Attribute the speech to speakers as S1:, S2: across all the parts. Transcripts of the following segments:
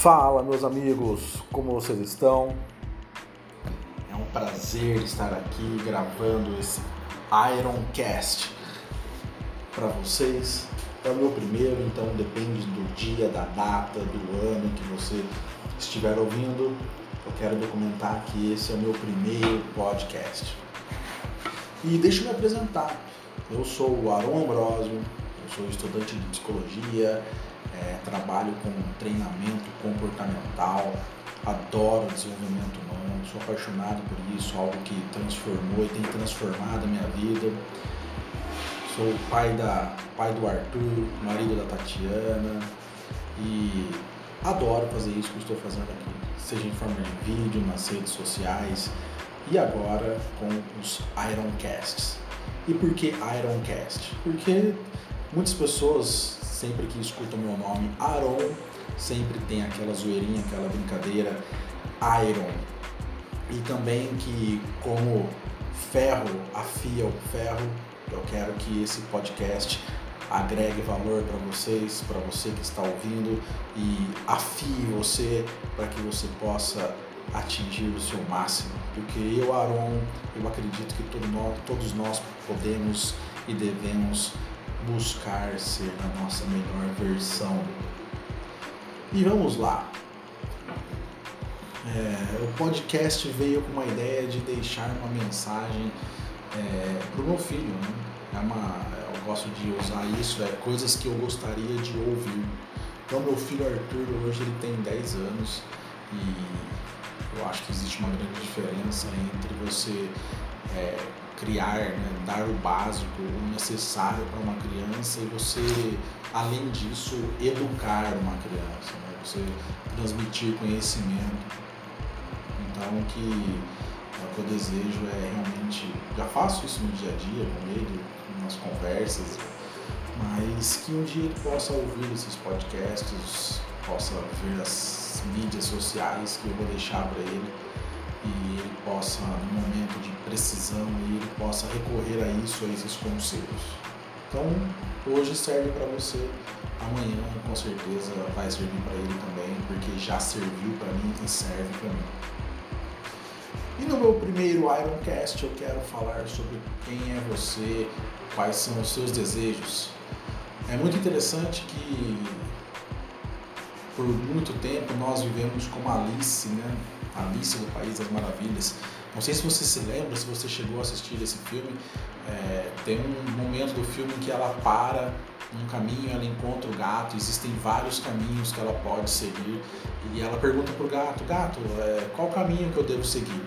S1: Fala, meus amigos, como vocês estão? É um prazer estar aqui gravando esse Ironcast para vocês. É o meu primeiro, então depende do dia, da data, do ano que você estiver ouvindo. Eu quero documentar que esse é o meu primeiro podcast. E deixa eu me apresentar. Eu sou o Aron Ambrosio, eu sou estudante de psicologia, é, trabalho com treinamento comportamental, adoro desenvolvimento humano, sou apaixonado por isso, algo que transformou e tem transformado a minha vida. Sou pai, da, pai do Arthur, marido da Tatiana e adoro fazer isso que estou fazendo aqui, seja em forma de vídeo, nas redes sociais e agora com os Ironcasts. E por que Ironcast? Porque muitas pessoas sempre que escutam meu nome, Aaron, sempre tem aquela zoeirinha, aquela brincadeira, Iron. E também que como ferro afia o ferro, eu quero que esse podcast agregue valor para vocês, para você que está ouvindo e afie você para que você possa atingir o seu máximo. Porque eu, Aaron, eu acredito que todo nós, todos nós podemos e devemos buscar ser a nossa melhor versão. E vamos lá. É, o podcast veio com uma ideia de deixar uma mensagem é, para o meu filho. Né? É uma, eu gosto de usar isso, é coisas que eu gostaria de ouvir. Então, meu filho Arthur, hoje ele tem 10 anos e eu acho que existe uma grande diferença entre você é, criar, né, dar o básico, o necessário para uma criança e você, além disso, educar uma criança, né, você transmitir conhecimento. Então, que o que eu desejo é realmente, já faço isso no dia a dia com ele, nas conversas, mas que um dia ele possa ouvir esses podcasts, possa ver as mídias sociais que eu vou deixar para ele e ele possa, no momento de precisão, ele possa recorrer a isso, a esses conselhos. Então, hoje serve para você, amanhã com certeza vai servir para ele também, porque já serviu para mim e serve para mim. E no meu primeiro Ironcast eu quero falar sobre quem é você, quais são os seus desejos. É muito interessante que por muito tempo nós vivemos como Alice, né? Alice no País das Maravilhas. Não sei se você se lembra, se você chegou a assistir esse filme. É, tem um momento do filme em que ela para num caminho, ela encontra o gato. Existem vários caminhos que ela pode seguir e ela pergunta pro gato: Gato, é, qual caminho que eu devo seguir?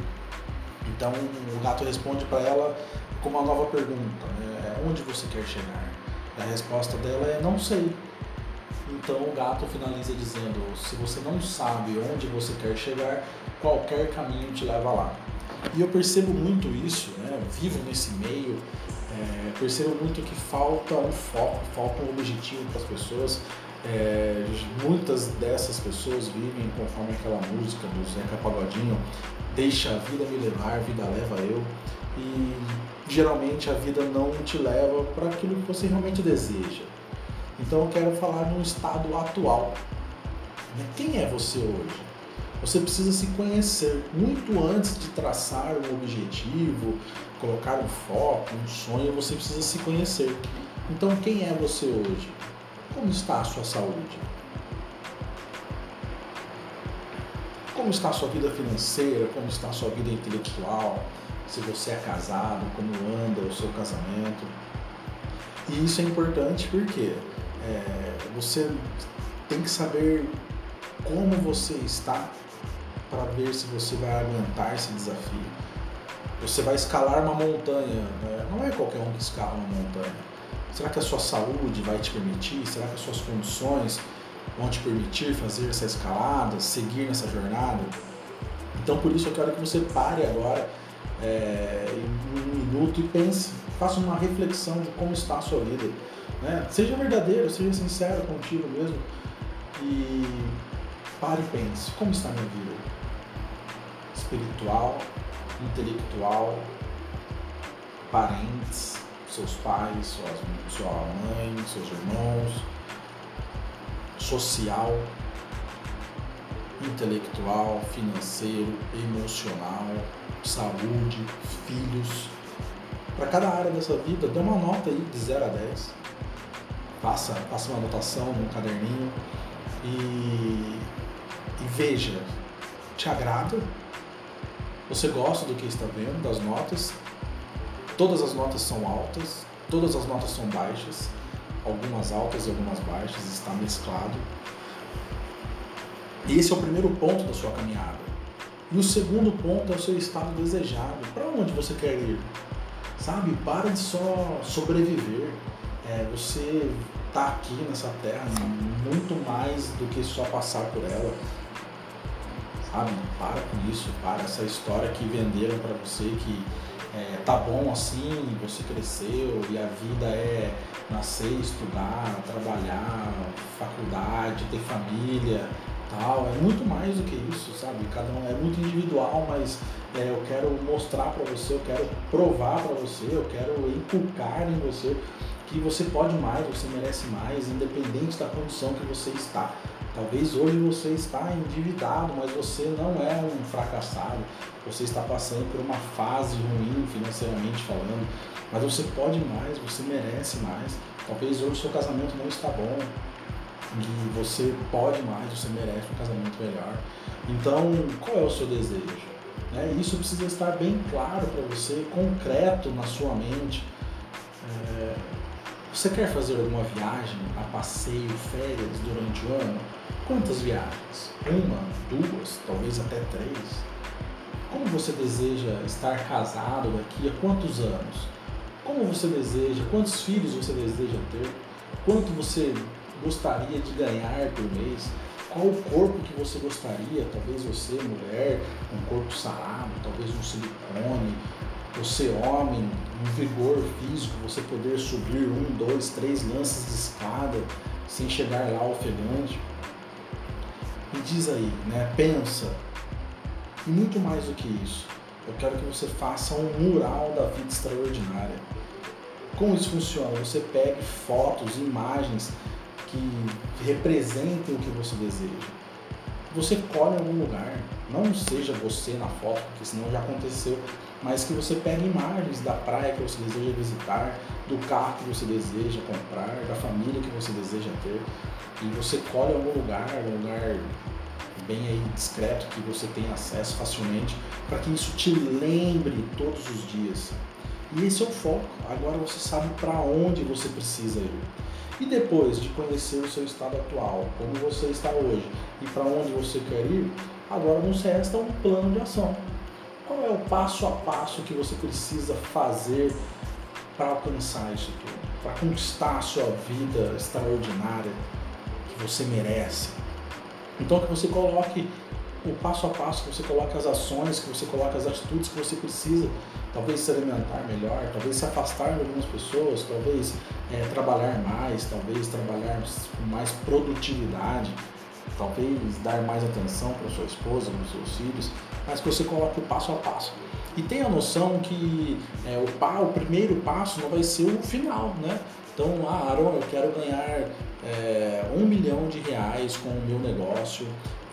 S1: Então o gato responde para ela com uma nova pergunta: né? Onde você quer chegar? E a resposta dela é: Não sei. Então o gato finaliza dizendo: se você não sabe onde você quer chegar, qualquer caminho te leva lá. E eu percebo muito isso, né? vivo nesse meio, é, percebo muito que falta um foco, falta um objetivo para as pessoas. É, muitas dessas pessoas vivem conforme aquela música do Zeca Pagodinho, deixa a vida me levar, vida leva eu. E geralmente a vida não te leva para aquilo que você realmente deseja. Então eu quero falar no estado atual. Né? Quem é você hoje? Você precisa se conhecer muito antes de traçar um objetivo, colocar um foco, um sonho, você precisa se conhecer. Então quem é você hoje? Como está a sua saúde? Como está a sua vida financeira? Como está a sua vida intelectual? Se você é casado, como anda o seu casamento? E isso é importante porque é, você tem que saber como você está para ver se você vai aguentar esse desafio. Você vai escalar uma montanha, né? não é qualquer um que escala uma montanha. Será que a sua saúde vai te permitir? Será que as suas condições vão te permitir fazer essa escalada, seguir nessa jornada? Então, por isso, eu quero que você pare agora é, um minuto e pense, faça uma reflexão de como está a sua vida né? Seja verdadeiro, seja sincero contigo mesmo e pare e pense, como está minha vida? Espiritual, intelectual, parentes, seus pais, suas, sua mãe, seus irmãos, social. intelectual, financeiro, emocional, saúde, filhos. Para cada área dessa vida, dê uma nota aí de 0 a 10. Faça, faça uma anotação num caderninho e, e veja, te agrada? Você gosta do que está vendo, das notas? Todas as notas são altas, todas as notas são baixas, algumas altas e algumas baixas, está mesclado. E esse é o primeiro ponto da sua caminhada. E o segundo ponto é o seu estado desejado. Para onde você quer ir? Sabe? Para de só sobreviver. É, você está aqui nessa terra muito mais do que só passar por ela. Sabe? Para com isso, para essa história que venderam para você que é, tá bom assim, você cresceu e a vida é nascer, estudar, trabalhar, faculdade, ter família, tal. É muito mais do que isso, sabe? Cada um é muito individual, mas é, eu quero mostrar para você, eu quero provar para você, eu quero inculcar em você que você pode mais, você merece mais, independente da condição que você está. Talvez hoje você está endividado, mas você não é um fracassado. Você está passando por uma fase ruim financeiramente falando, mas você pode mais, você merece mais. Talvez hoje seu casamento não está bom, e você pode mais, você merece um casamento melhor. Então, qual é o seu desejo? Né? Isso precisa estar bem claro para você, concreto na sua mente. Você quer fazer alguma viagem a passeio, férias durante o ano? Quantas viagens? Uma, duas, talvez até três? Como você deseja estar casado daqui a quantos anos? Como você deseja, quantos filhos você deseja ter? Quanto você gostaria de ganhar por mês? Qual o corpo que você gostaria? Talvez você, mulher, um corpo sarado, talvez um silicone, você, homem, um vigor físico, você poder subir um, dois, três lances de escada sem chegar lá ofegante. Me diz aí, né? Pensa. E muito mais do que isso, eu quero que você faça um mural da vida extraordinária. Como isso funciona? Você pegue fotos, imagens que representem o que você deseja. Você colhe em algum lugar, não seja você na foto, porque senão já aconteceu, mas que você pegue imagens da praia que você deseja visitar, do carro que você deseja comprar, da família que você deseja ter, e você colhe algum lugar, um lugar bem aí discreto que você tem acesso facilmente, para que isso te lembre todos os dias. E esse é o foco. Agora você sabe para onde você precisa ir. E depois de conhecer o seu estado atual, como você está hoje e para onde você quer ir, agora nos resta um plano de ação. É o passo a passo que você precisa fazer para alcançar isso tudo? Para conquistar a sua vida extraordinária que você merece? Então que você coloque o passo a passo, que você coloque as ações, que você coloque as atitudes que você precisa talvez se alimentar melhor, talvez se afastar de algumas pessoas, talvez é, trabalhar mais, talvez trabalhar com mais produtividade, talvez dar mais atenção para sua esposa, para os seus filhos, mas que você coloque o passo a passo. E tenha a noção que é, o, pa, o primeiro passo não vai ser o final, né? Então, ah, Aaron, eu quero ganhar é, um milhão de reais com o meu negócio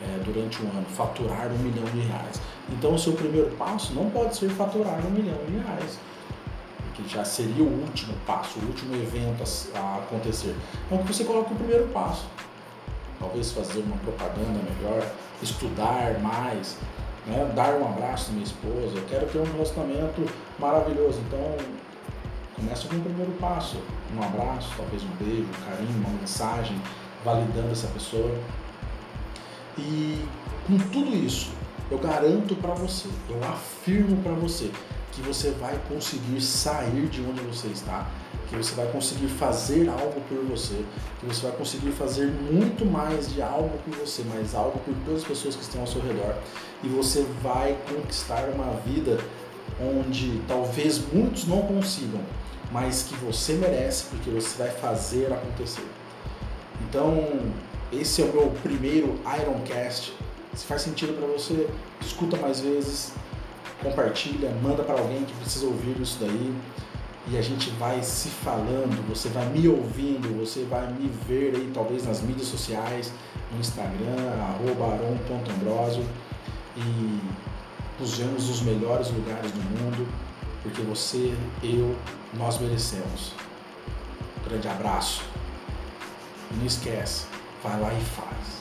S1: é, durante um ano, faturar um milhão de reais. Então, o seu primeiro passo não pode ser faturar um milhão de reais, que já seria o último passo, o último evento a, acontecer. Então, que você coloque o primeiro passo. Talvez fazer uma propaganda melhor, estudar mais, né? dar um abraço à minha esposa. Eu quero ter um relacionamento maravilhoso. Então, começa com o primeiro passo. Um abraço, talvez um beijo, um carinho, uma mensagem, validando essa pessoa. E com tudo isso, eu garanto para você, eu afirmo para você que você vai conseguir sair de onde você está, que você vai conseguir fazer algo por você, que você vai conseguir fazer muito mais de algo por você, mas algo por todas as pessoas que estão ao seu redor. E você vai conquistar uma vida onde talvez muitos não consigam, mas que você merece, porque você vai fazer acontecer. Então, esse é o meu primeiro Ironcast. Se faz sentido para você, escuta mais vezes, compartilha, manda para alguém que precisa ouvir isso daí. E a gente vai se falando, você vai me ouvindo, você vai me ver aí talvez nas mídias sociais, no Instagram, arroba E E vemos os melhores lugares do mundo, porque você, eu, nós merecemos. Grande abraço. E não esquece, vai lá e faz.